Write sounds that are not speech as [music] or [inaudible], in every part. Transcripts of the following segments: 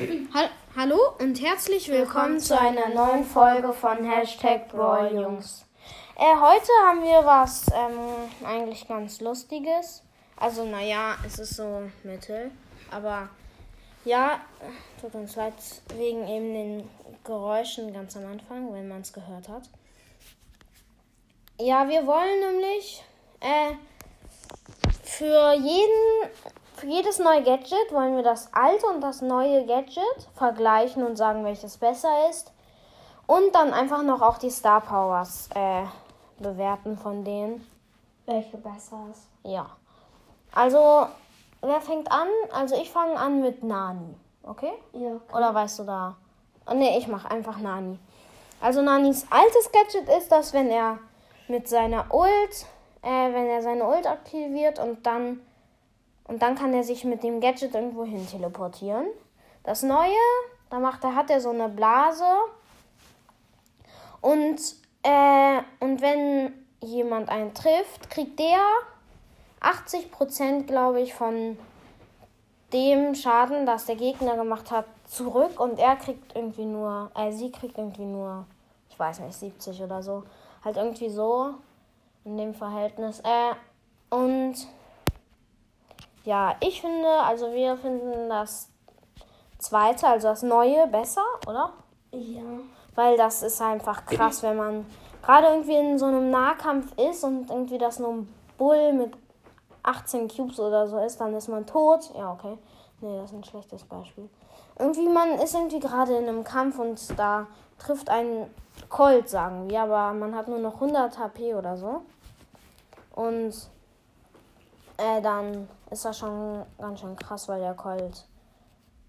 Ha Hallo und herzlich willkommen, willkommen, zu einer neuen Folge von Hashtag Brawl Jungs. Äh, heute haben wir was ähm, eigentlich ganz Lustiges. Also, naja, es ist so mittel. Aber ja, tut uns leid wegen eben den Geräuschen ganz am Anfang, wenn man es gehört hat. Ja, wir wollen nämlich äh, für jeden für jedes neue Gadget wollen wir das alte und das neue Gadget vergleichen und sagen, welches besser ist. Und dann einfach noch auch die Star Powers äh, bewerten von denen. Welche besser ist. Ja. Also, wer fängt an? Also ich fange an mit Nani. Okay? Ja. Okay. Oder weißt du da? Oh, nee, ich mache einfach Nani. Also Nanis altes Gadget ist, dass wenn er mit seiner Ult, äh, wenn er seine Ult aktiviert und dann und dann kann er sich mit dem Gadget irgendwo hin teleportieren. Das neue, da macht er, hat er so eine Blase. Und, äh, und wenn jemand einen trifft, kriegt der 80%, glaube ich, von dem Schaden, das der Gegner gemacht hat, zurück. Und er kriegt irgendwie nur, äh, sie kriegt irgendwie nur, ich weiß nicht, 70 oder so. Halt irgendwie so in dem Verhältnis. Äh, und ja, ich finde, also wir finden das zweite, also das neue, besser, oder? Ja. Weil das ist einfach krass, wenn man gerade irgendwie in so einem Nahkampf ist und irgendwie das nur ein Bull mit 18 Cubes oder so ist, dann ist man tot. Ja, okay. Nee, das ist ein schlechtes Beispiel. Irgendwie, man ist irgendwie gerade in einem Kampf und da trifft ein Colt, sagen wir, aber man hat nur noch 100 HP oder so. Und äh, dann ist das schon ganz schön krass, weil der Colt,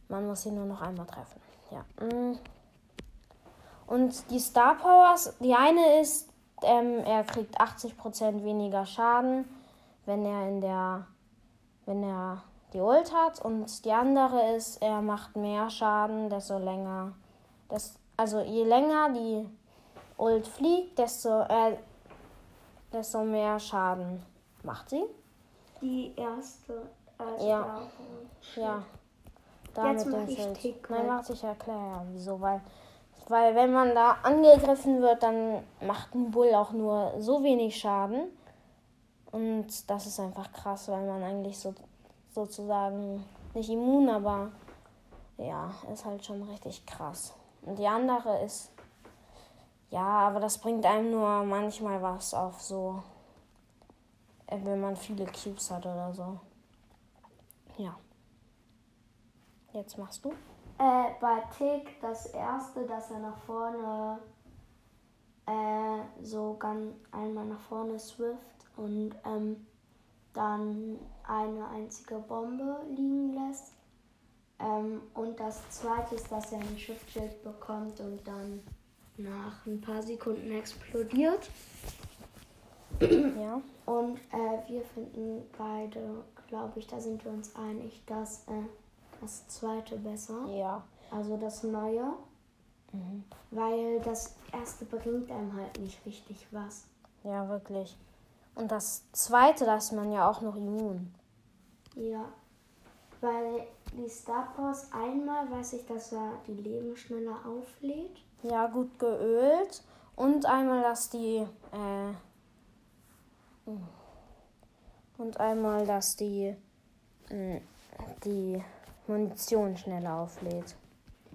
man muss ihn nur noch einmal treffen. Ja. Mm. Und die Star Powers, die eine ist, ähm, er kriegt 80% weniger Schaden, wenn er in der, wenn er die Ult hat. Und die andere ist, er macht mehr Schaden, desto länger. Das, also je länger die Ult fliegt, desto, äh, desto mehr Schaden macht sie die erste. Also ja. Ja. Damit Jetzt mach ich Tick. Nein, warte, ich erkläre wieso. Weil, weil wenn man da angegriffen wird, dann macht ein Bull auch nur so wenig Schaden. Und das ist einfach krass, weil man eigentlich so sozusagen nicht immun, aber ja, ist halt schon richtig krass. Und die andere ist, ja, aber das bringt einem nur manchmal was auf so wenn man viele Cubes hat oder so. Ja. Jetzt machst du? Äh, bei Tick das erste, dass er nach vorne äh, so ganz einmal nach vorne swift und ähm, dann eine einzige Bombe liegen lässt. Ähm, und das zweite ist, dass er ein Schiffschild bekommt und dann nach ein paar Sekunden explodiert. Ja. Und äh, wir finden beide, glaube ich, da sind wir uns einig, dass äh, das zweite besser. Ja. Also das neue. Mhm. Weil das erste bringt einem halt nicht richtig was. Ja, wirklich. Und das zweite, da ist man ja auch noch immun. Ja. Weil die Star Powers einmal weiß ich, dass er die Leben schneller auflädt. Ja, gut geölt. Und einmal, dass die äh, und einmal, dass die, hm, die Munition schneller auflädt.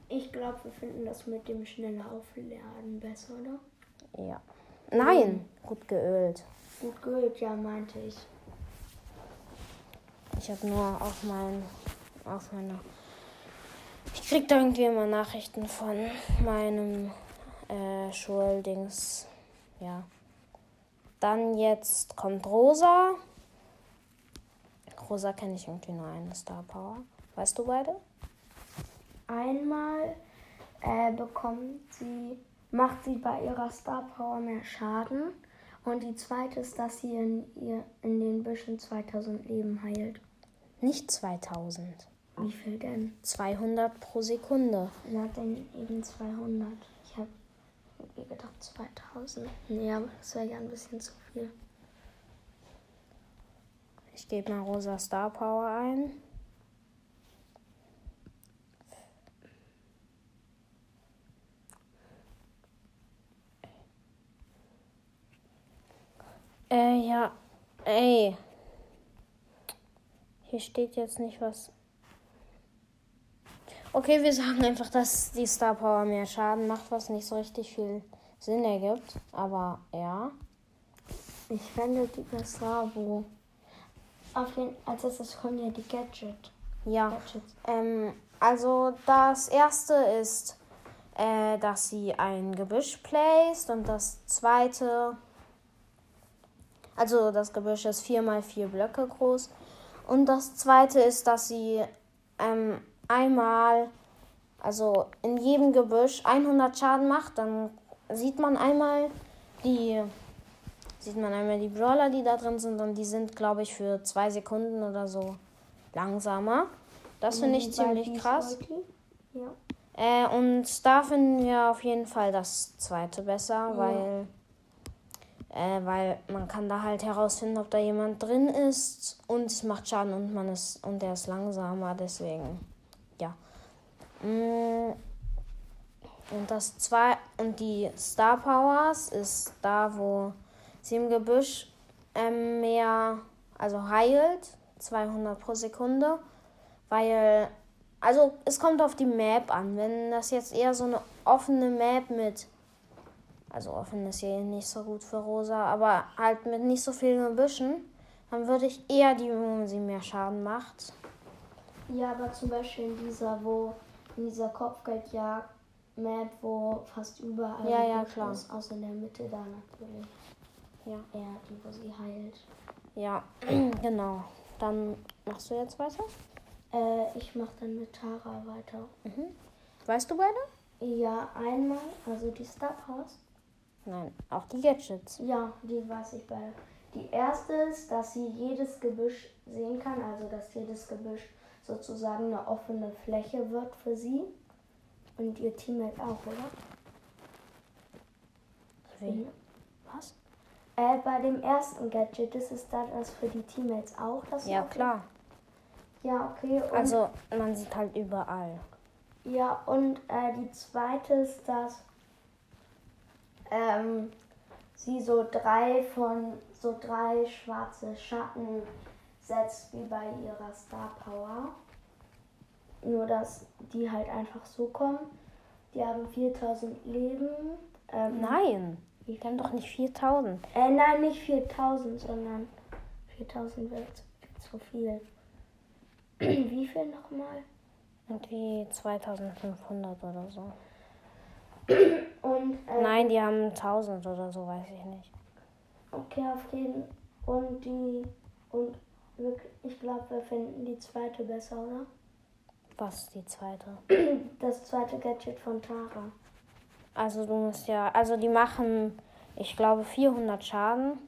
Ich glaube, wir finden das mit dem schneller Aufladen besser, oder? Ja. Nein, mhm. gut geölt. Gut geölt, ja, meinte ich. Ich habe nur auf mein, auf meine. Ich krieg da irgendwie immer Nachrichten von meinem äh, Schuldings. Ja. Dann jetzt kommt Rosa. Rosa kenne ich irgendwie nur eine Star Power. Weißt du beide? Einmal äh, bekommt sie, macht sie bei ihrer Star Power mehr Schaden. Und die zweite ist, dass sie in, ihr, in den Büschen 2000 Leben heilt. Nicht 2000. Wie viel denn? 200 pro Sekunde. Ja, dann eben 200 mir gedacht 2000. Nee, aber das wäre ja ein bisschen zu viel. Ich gebe mal Rosa Star Power ein. Äh, ja. Ey. Hier steht jetzt nicht, was Okay, wir sagen einfach, dass die Star Power mehr Schaden macht, was nicht so richtig viel Sinn ergibt. Aber ja. Ich fände die wo. Auf jeden als erstes kommen ja die Gadget. Ja. Ähm, also das erste ist, äh, dass sie ein Gebüsch placed und das zweite, also das Gebüsch ist vier mal vier Blöcke groß und das zweite ist, dass sie ähm, einmal, also in jedem Gebüsch 100 Schaden macht, dann sieht man einmal die sieht man einmal die Brawler, die da drin sind und die sind, glaube ich, für zwei Sekunden oder so langsamer. Das finde ich ziemlich krass. Ja. Äh, und da finden wir auf jeden Fall das zweite besser, ja. weil, äh, weil man kann da halt herausfinden, ob da jemand drin ist und es macht Schaden und man ist und der ist langsamer, deswegen ja. Mm. Und das zwei und die Star Powers ist da, wo sie im Gebüsch ähm, mehr, also heilt, 200 pro Sekunde, weil, also es kommt auf die Map an. Wenn das jetzt eher so eine offene Map mit, also offen ist hier nicht so gut für Rosa, aber halt mit nicht so vielen Gebüschen, dann würde ich eher die, wo sie mehr Schaden macht. Ja, aber zum Beispiel in dieser, wo, in dieser Kopfgeldjagd-Map, wo fast überall ja, ja, klar. Ist, außer in der Mitte da natürlich. Ja. Ja, die, wo sie heilt. Ja, [clears throat] genau. Dann machst du jetzt weiter? Äh, ich mach dann mit Tara weiter. Mhm. Weißt du beide? Ja, einmal, also die Star Powers. Nein, auch die Gadgets. Ja, die weiß ich beide. Die erste ist, dass sie jedes Gebüsch sehen kann, also dass jedes Gebüsch sozusagen eine offene Fläche wird für sie. Und ihr Teammate auch, oder? Wie? Was? Äh, bei dem ersten Gadget, ist dann das für die Teammates auch. Das ja, klar. Ja, okay. Also man sieht halt überall. Ja, und äh, die zweite ist, dass ähm, sie so drei von so drei schwarze Schatten setzt wie bei ihrer Star Power. Nur dass die halt einfach so kommen. Die haben 4000 Leben. Ähm, Nein. Die haben doch nicht 4000. Äh, nein, nicht 4000, sondern 4000 wird zu viel. [clears throat] Wie viel nochmal? Irgendwie 2500 oder so. [clears throat] Und, äh, Nein, die haben 1000 oder so, weiß ich nicht. Okay, auf jeden Und die. Und glaube, wir finden die zweite besser, oder? Was ist die zweite? [clears throat] Das zweite Gadget von Tara. Also du musst ja, also die machen, ich glaube 400 Schaden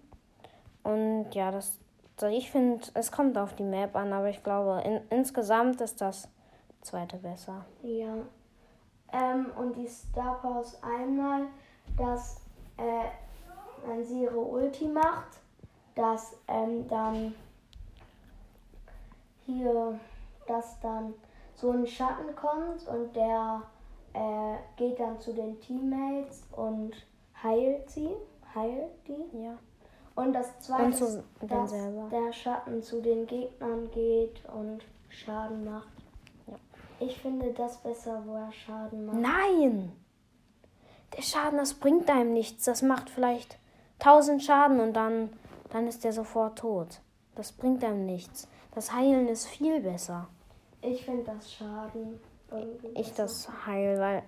und ja, das, also ich finde, es kommt auf die Map an, aber ich glaube in, insgesamt ist das zweite besser. Ja. Ähm, und die Star Powers einmal, dass äh, wenn sie ihre Ulti macht, dass ähm, dann hier, dass dann so ein Schatten kommt und der äh, geht dann zu den Teammates und heilt sie, heilt die. Ja. Und das zweite und ist, dass selber. der Schatten zu den Gegnern geht und Schaden macht. Ja. Ich finde das besser, wo er Schaden macht. Nein! Der Schaden, das bringt einem nichts. Das macht vielleicht 1000 Schaden und dann, dann ist der sofort tot. Das bringt einem nichts. Das Heilen ist viel besser. Ich finde das Schaden ich das heil, weil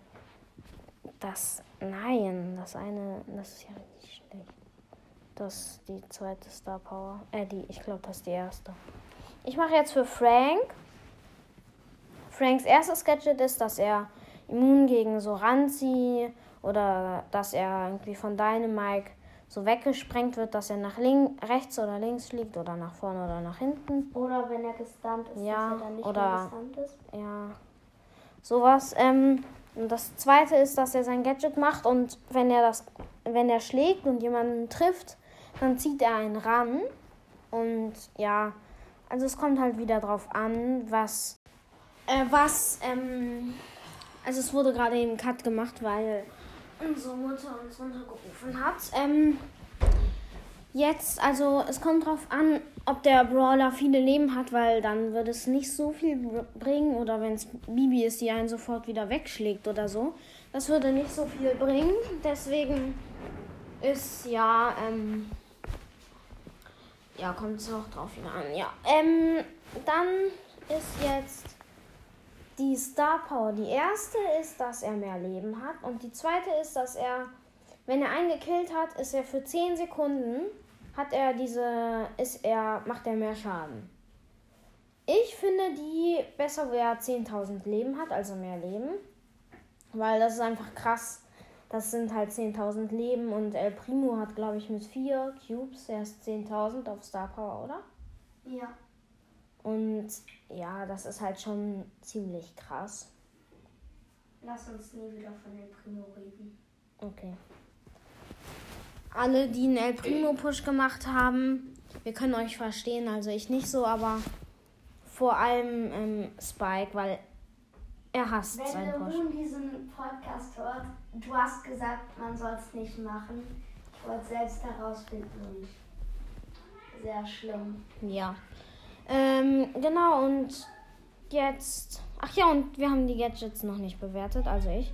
das, nein, das eine, das ist ja nicht schlecht. Das ist die zweite Star Power. Äh, die, ich glaube, das ist die erste. Ich mache jetzt für Frank. Franks erstes Gadget ist, dass er immun gegen so Ranzi oder dass er irgendwie von Dynamike so weggesprengt wird, dass er nach rechts oder links fliegt oder nach vorne oder nach hinten. Oder wenn er gestunt ist, ja, dass er dann nicht oder, mehr gestunt ist. Ja, sowas. Ähm, und das zweite ist, dass er sein Gadget macht und wenn er das, wenn er schlägt und jemanden trifft, dann zieht er einen ran. Und ja, also es kommt halt wieder drauf an, was, äh, was, ähm, also es wurde gerade eben Cut gemacht, weil unsere Mutter uns runtergerufen hat. Ähm, jetzt, also es kommt drauf an, ob der Brawler viele Leben hat, weil dann würde es nicht so viel br- bringen. Oder wenn es Bibi ist, die einen sofort wieder wegschlägt oder so. Das würde nicht so viel bringen. Deswegen ist ja, ähm, ja, kommt es auch drauf wieder an. Ja, ähm, dann ist jetzt die Star Power. Die erste ist, dass er mehr Leben hat. Und die zweite ist, dass er, wenn er einen gekillt hat, ist er für 10 Sekunden, hat er diese, ist er, macht er mehr Schaden. Ich finde die besser, wo er 10.000 Leben hat, also mehr Leben. Weil das ist einfach krass. Das sind halt 10.000 Leben und El Primo hat, glaube ich, mit 4 Cubes erst 10.000 auf Star Power, oder? Ja. Und ja, das ist halt schon ziemlich krass. Lass uns nie wieder von El Primo reden. Okay. Alle, die einen El Primo Push gemacht haben, wir können euch verstehen, also ich nicht so, aber vor allem ähm, Spike, weil er hasst Wenn seinen Push. Moon diesen Podcast hört, du hast gesagt, man soll es nicht machen. Ich wollte selbst herausfinden und sehr schlimm. Ja. Ähm, genau, und jetzt. Ach ja, und wir haben die Gadgets noch nicht bewertet, also ich.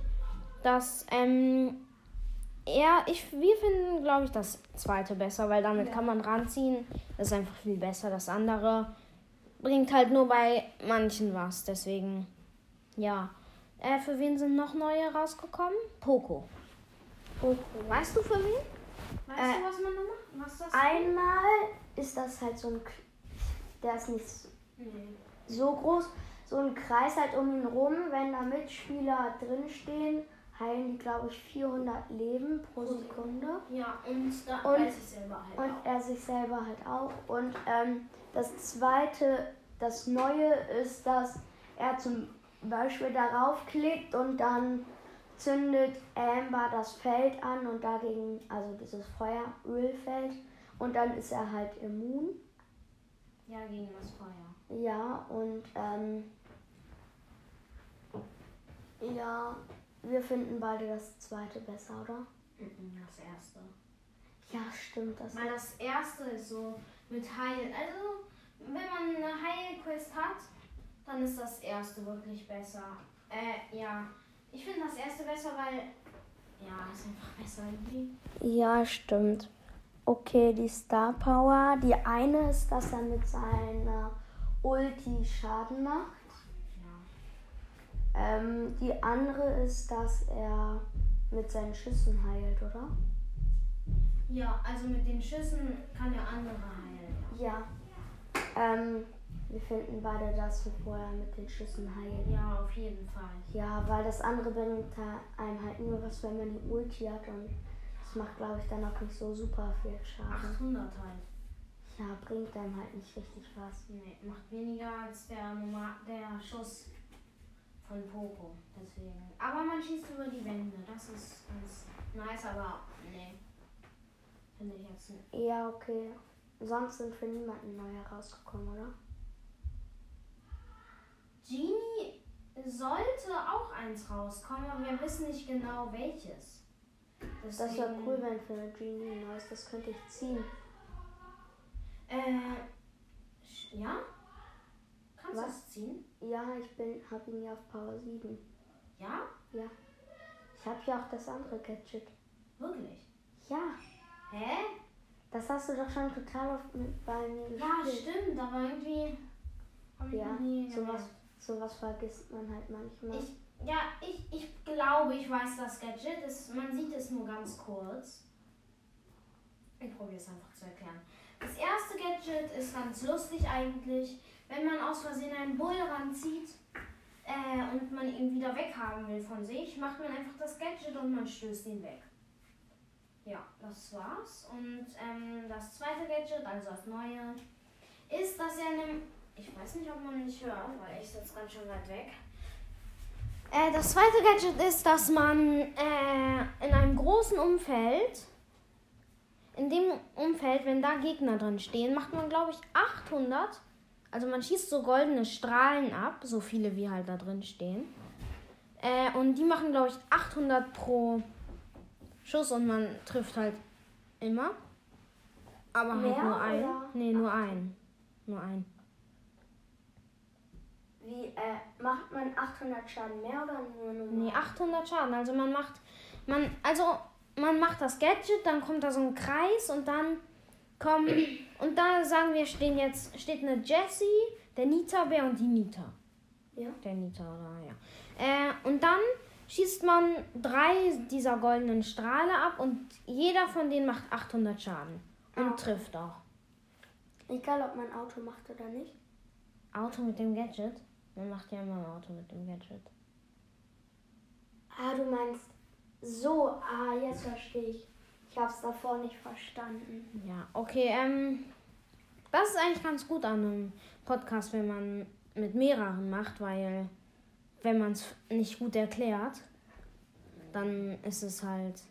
Das, ähm. Er, ich, wir finden, glaube ich, das zweite besser, weil damit Ja. kann man ranziehen. Das ist einfach viel besser. Das andere bringt halt nur bei manchen was. Deswegen, ja. Äh, für wen sind noch neue rausgekommen? Poco. Poco. Weißt du für wen? Weißt Äh, du, was man da macht? Was das Einmal ist das halt so ein, der ist nicht so groß, so ein Kreis halt um ihn rum. Wenn da Mitspieler drinstehen, heilen die, glaube ich, 400 Leben pro Sekunde. Ja, und da Und- weiß ich selber halt Und er sich selber halt auch. Und ähm, das zweite, das Neue ist, dass er zum Beispiel darauf klickt und dann zündet Amber das Feld an und dagegen, also dieses Feuerölfeld, und dann ist er halt immun. Ja, gegen das Feuer. Ja, und ähm, ja, wir finden beide das zweite besser, oder? Das erste. Ja, stimmt. Das Weil das erste ist so mit Heil. Also, wenn man eine Heilquest hat, dann ist das erste wirklich besser. Äh, ja. Ich finde das erste besser, weil. Ja, ist einfach besser irgendwie. Ja, stimmt. Okay, die Star Power. Die eine ist, dass er mit seiner Ulti Schaden macht. Ja. Ähm, die andere ist, dass er mit seinen Schüssen heilt, oder? Ja, also mit den Schüssen kann der andere heilen. Ja. Ähm, wir finden beide das, wo er mit den Schüssen heilt. Ja, auf jeden Fall. Ja, weil das andere bringt ha- einem halt nur was, wenn man die Ulti hat und macht, glaube ich, dann auch nicht so super viel Schaden. 800 halt. Ja, bringt einem halt nicht richtig was. Nee, macht weniger als der, der Schuss von Poco. Deswegen. Aber man schießt über die Wände. Das ist ganz nice, aber nee. Finde ich jetzt nicht. Ja, okay. Sonst sind für niemanden neu herausgekommen, oder? Genie sollte auch eins rauskommen, aber wir wissen nicht genau welches. Das wäre Deswegen- cool, wenn für eine Genie neues, das könnte ich ziehen. Äh, ja? Kannst du es ziehen? Ja, ich bin, hab ihn ja auf Power 7. Ja? Ich habe ja auch das andere Gadget. Wirklich? Ja, Hä? das hast du doch schon total oft mit bei mir Ja, gespielt. stimmt, aber irgendwie habe ich Ja, noch nie sowas, sowas vergisst man halt manchmal. Ich, ja, ich, ich glaube, ich weiß das Gadget. Es, man sieht es nur ganz kurz. Ich probiere es einfach zu erklären. Das erste Gadget ist ganz lustig eigentlich. Wenn man aus Versehen einen Bull ranzieht äh, und man ihn wieder weghaben will von sich, macht man einfach das Gadget und man stößt ihn weg. Ja, das war's. Und ähm, das zweite Gadget, also das neue, ist, dass er einem. Ich weiß nicht, ob man mich hört, weil ich sitze ganz schön weit weg. Äh, das zweite Gadget ist, dass man äh, in einem großen Umfeld, in dem Umfeld, wenn da Gegner drin stehen, macht man, glaube ich, 800. Also man schießt so goldene Strahlen ab, so viele wie halt da drin stehen. Äh, und die machen, glaube ich, 800 pro Schuss und man trifft halt immer. Aber halt Mehr, nur ein. oder? Nee, nur ein. Nur ein. Wie, äh, macht man 800 Schaden mehr oder nur normal? Nee, 800 Schaden. Also man macht, man, also man macht das Gadget, dann kommt da so ein Kreis und dann kommen, [clears throat] und da sagen wir, stehen jetzt, steht eine Jessie, der Nita-Bär und die Nita. Ja. Der Nita, oder ja. Äh, und dann schießt man drei dieser goldenen Strahle ab und jeder von denen macht 800 Schaden. Und Ah. trifft auch. Egal, ob man Auto macht oder nicht. Auto mit dem Gadget. Man macht ja immer ein Auto mit dem Gadget. Ah, du meinst so. Ah, jetzt verstehe ich. Ich habe es davor nicht verstanden. Ja, okay, ähm, das ist eigentlich ganz gut an einem Podcast, wenn man mit mehreren macht, weil wenn man es nicht gut erklärt, dann ist es halt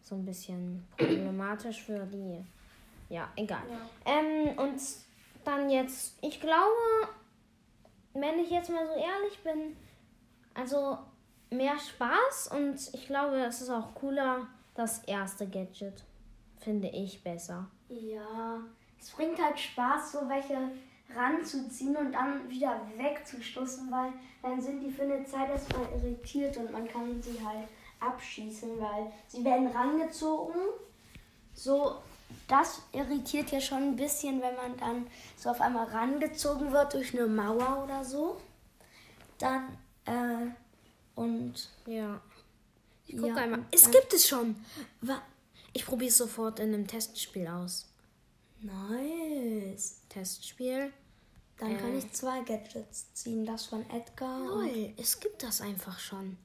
so ein bisschen problematisch für die. Ja, egal. Ja. Ähm, und dann jetzt, ich glaube, wenn ich jetzt mal so ehrlich bin, also mehr Spaß und ich glaube, es ist auch cooler, das erste Gadget. Finde ich besser. Ja, es bringt halt Spaß, so welche ranzuziehen und dann wieder wegzustoßen, weil dann sind die für eine Zeit erstmal irritiert und man kann sie halt abschießen, weil sie werden rangezogen. So, das irritiert ja schon ein bisschen, wenn man dann so auf einmal rangezogen wird durch eine Mauer oder so. Dann, äh, und Ja. Ich gucke Ja, einmal. Es gibt es schon. Ich probiere es sofort in einem Testspiel aus. nice. Testspiel. Dann kann Äh. ich zwei Gadgets ziehen, das von Edgar. Lol, es gibt das einfach schon.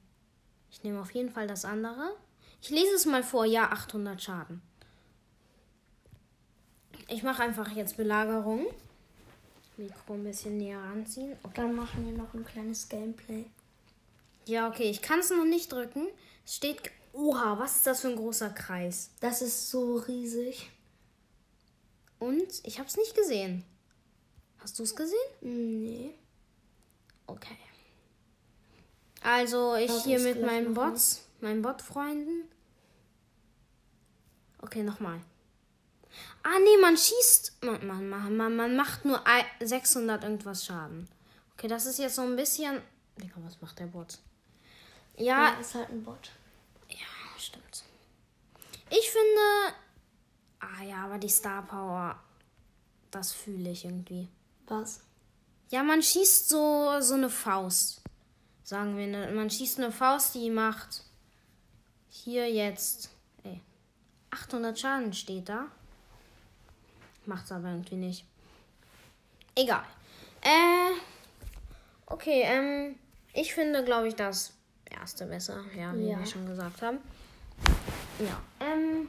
Ich nehme auf jeden Fall das andere. Ich lese es mal vor. Ja, 800 Schaden. Ich mache einfach jetzt Belagerung. Mikro ein bisschen näher ranziehen. Okay. Dann machen wir noch ein kleines Gameplay. Ja, okay, ich kann es noch nicht drücken. Es steht. Oha, was ist das für ein großer Kreis? Das ist so riesig. Und ich habe es nicht gesehen. Hast du es gesehen? Nee. Okay. Also ich Warte, hier mit meinen. Bots, meinen Bot-Freunden. Okay, nochmal. Ah, nee, man schießt. Man, man, man, man, macht nur ei- 600 irgendwas Schaden. Okay, das ist jetzt so ein bisschen. Digga, was macht der Bot? Ja, Ja, ist halt ein Bot. ja, stimmt. Ich finde. Ah ja, aber die Star Power. Das fühle ich irgendwie. Was? Ja, man schießt so, so eine Faust. Sagen wir, ne? man schießt eine Faust, die macht hier jetzt ey, 800 Schaden steht da. Macht's aber irgendwie nicht. Egal. Äh, okay, ähm, ich finde, glaube ich, das erste besser. Ja, wie Ja. wir schon gesagt haben. Ja, ähm,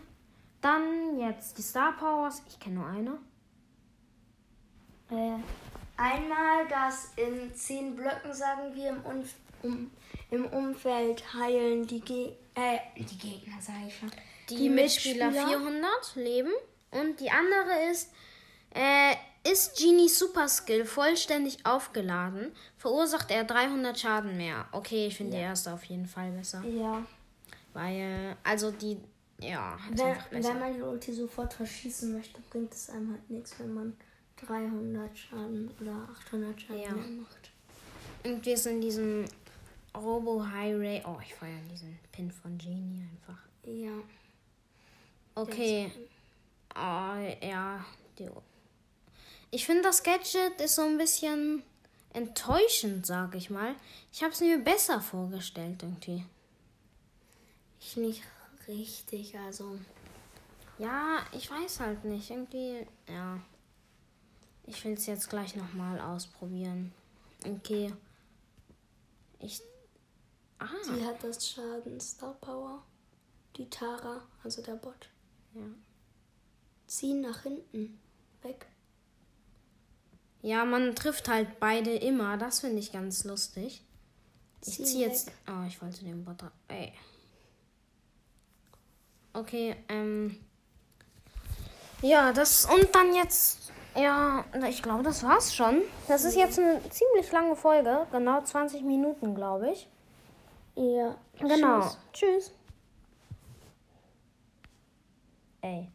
dann jetzt die Star Powers. Ich kenne nur eine. Äh, einmal das in zehn Blöcken, sagen wir, im, Umf um, im Umfeld heilen die, Ge äh, die Gegner, sage ich schon. die, Mitspieler 400 leben. Und die andere ist, äh, ist Genies Super Skill vollständig aufgeladen, verursacht er 300 Schaden mehr. Okay, ich finde die erste auf jeden Fall besser. Ja. Weil, also die, ja, Wenn, wenn man die Ulti sofort verschießen möchte, bringt es einem halt nichts, wenn man 300 Schaden oder 800 Schaden Ja. mehr macht. Und wir sind in diesem Robo High Ray. Oh, ich feiere diesen Pin von Genie einfach. Ja. Okay. Oh, ja. Die, ich finde, das Gadget ist so ein bisschen enttäuschend, sag ich mal. Ich habe es mir besser vorgestellt irgendwie. Ich nicht richtig, also. Ja, ich weiß halt nicht. Irgendwie, ja. Ich will es jetzt gleich nochmal ausprobieren. Okay. Ich. Ah, Sie hat das Schaden Star Power. Die Tara, also der Bot. ja. Ziehen nach hinten. Weg. Ja, man trifft halt beide immer. Das finde ich ganz lustig. Ich Zieh ziehe jetzt. Oh, ich wollte den ra- Ey. Okay, ähm. Ja, das. Und dann jetzt. Ja, ich glaube, das war's schon. Das ist jetzt eine ziemlich lange Folge. Genau 20 Minuten, glaube ich. Ja. Genau. Tschüss. Tschüss. Ey.